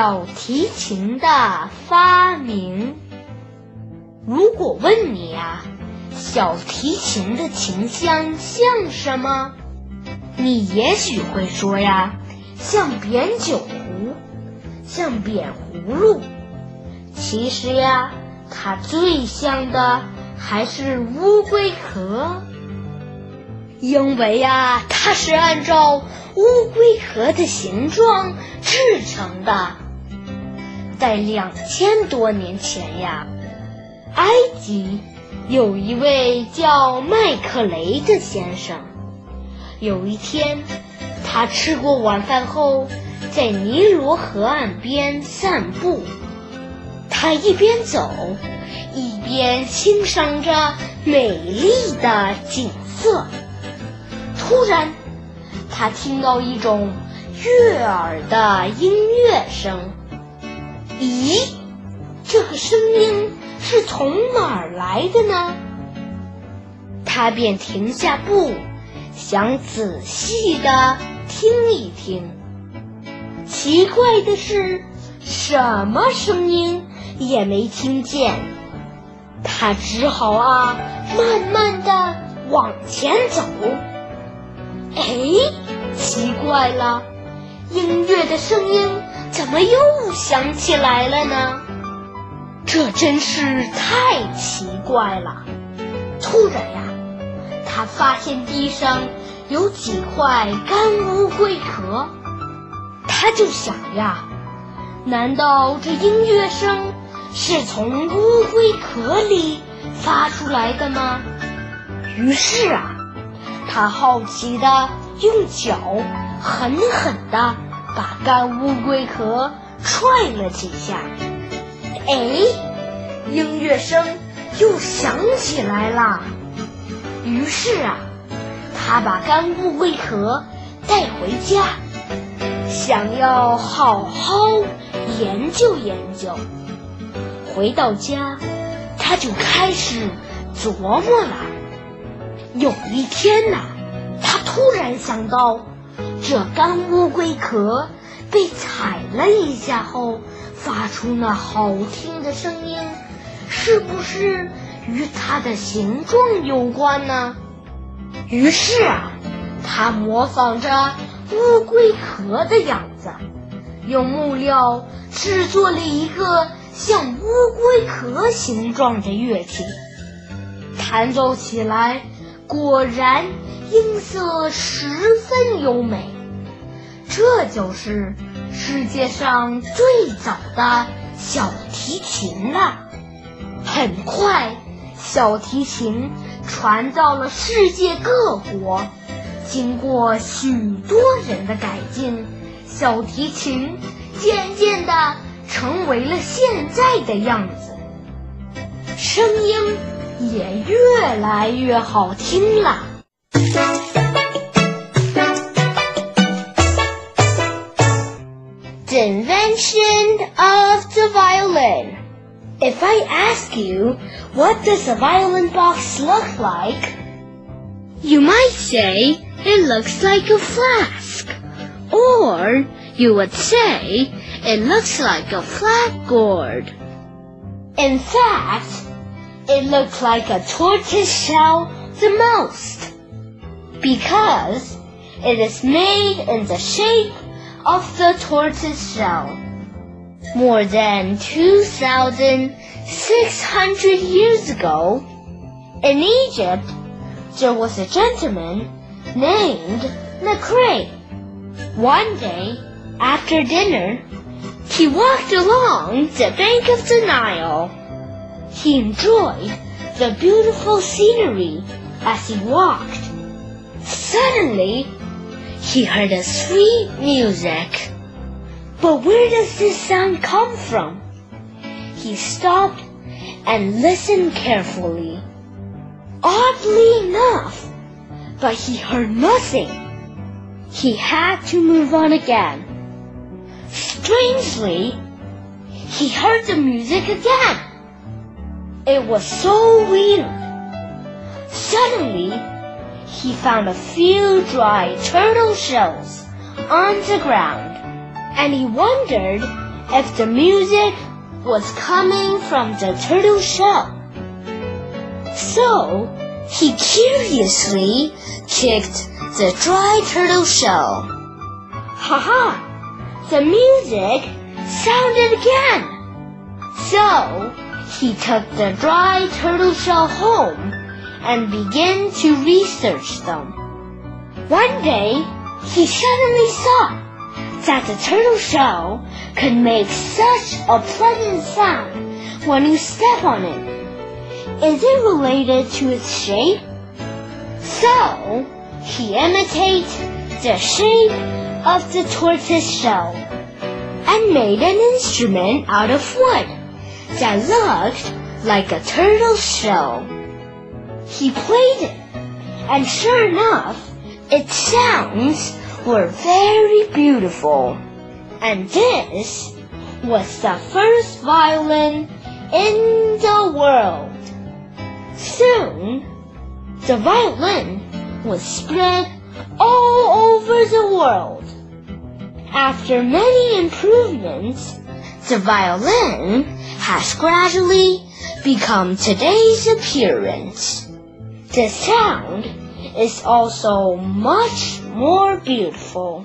小提琴的发明。如果问你啊，小提琴的琴箱像什么？你也许会说呀，像扁酒壶，像扁葫芦。其实呀，它最像的还是乌龟壳，因为呀，它是按照乌龟壳的形状制成的。在两千多年前呀，埃及有一位叫麦克雷的先生。有一天，他吃过晚饭后，在尼罗河岸边散步。他一边走，一边欣赏着美丽的景色。突然，他听到一种悦耳的音乐声。咦，这个声音是从哪儿来的呢？他便停下步。想仔细的听一听，奇怪的是，什么声音也没听见。他只好啊，慢慢的往前走。哎，奇怪了，音乐的声音怎么又响起来了呢？这真是太奇怪了。突然呀！他发现地上有几块干乌龟壳，他就想呀，难道这音乐声是从乌龟壳里发出来的吗？于是啊，他好奇的用脚狠狠的把干乌龟壳踹了几下，哎，音乐声又响起来了。于是啊，他把干乌龟壳带回家，想要好好研究研究。回到家，他就开始琢磨了。有一天呐，他突然想到，这干乌龟壳被踩了一下后发出那好听的声音，是不是？与它的形状有关呢。于是啊，他模仿着乌龟壳的样子，用木料制作了一个像乌龟壳形状的乐器，弹奏起来果然音色十分优美。这就是世界上最早的小提琴了。很快。小提琴传到了世界各国，经过许多人的改进，小提琴渐渐的成为了现在的样子，声音也越来越好听了。The invention of the violin. If I ask you, what does a violin box look like? You might say, it looks like a flask. Or, you would say, it looks like a flat gourd. In fact, it looks like a tortoise shell the most. Because it is made in the shape of the tortoise shell. More than 2,600 years ago, in Egypt, there was a gentleman named Nacre. One day, after dinner, he walked along the bank of the Nile. He enjoyed the beautiful scenery as he walked. Suddenly, he heard a sweet music. But where does this sound come from? He stopped and listened carefully. Oddly enough, but he heard nothing. He had to move on again. Strangely, he heard the music again. It was so weird. Suddenly, he found a few dry turtle shells on the ground and he wondered if the music was coming from the turtle shell. So he curiously kicked the dry turtle shell. Ha ha! The music sounded again. So he took the dry turtle shell home and began to research them. One day, he suddenly saw that the turtle shell could make such a pleasant sound when you step on it. Is it related to its shape? So, he imitates the shape of the tortoise shell and made an instrument out of wood that looked like a turtle shell. He played it, and sure enough, its sounds were very beautiful. And this was the first violin in the world. Soon, the violin was spread all over the world. After many improvements, the violin has gradually become today's appearance. The sound is also much more beautiful.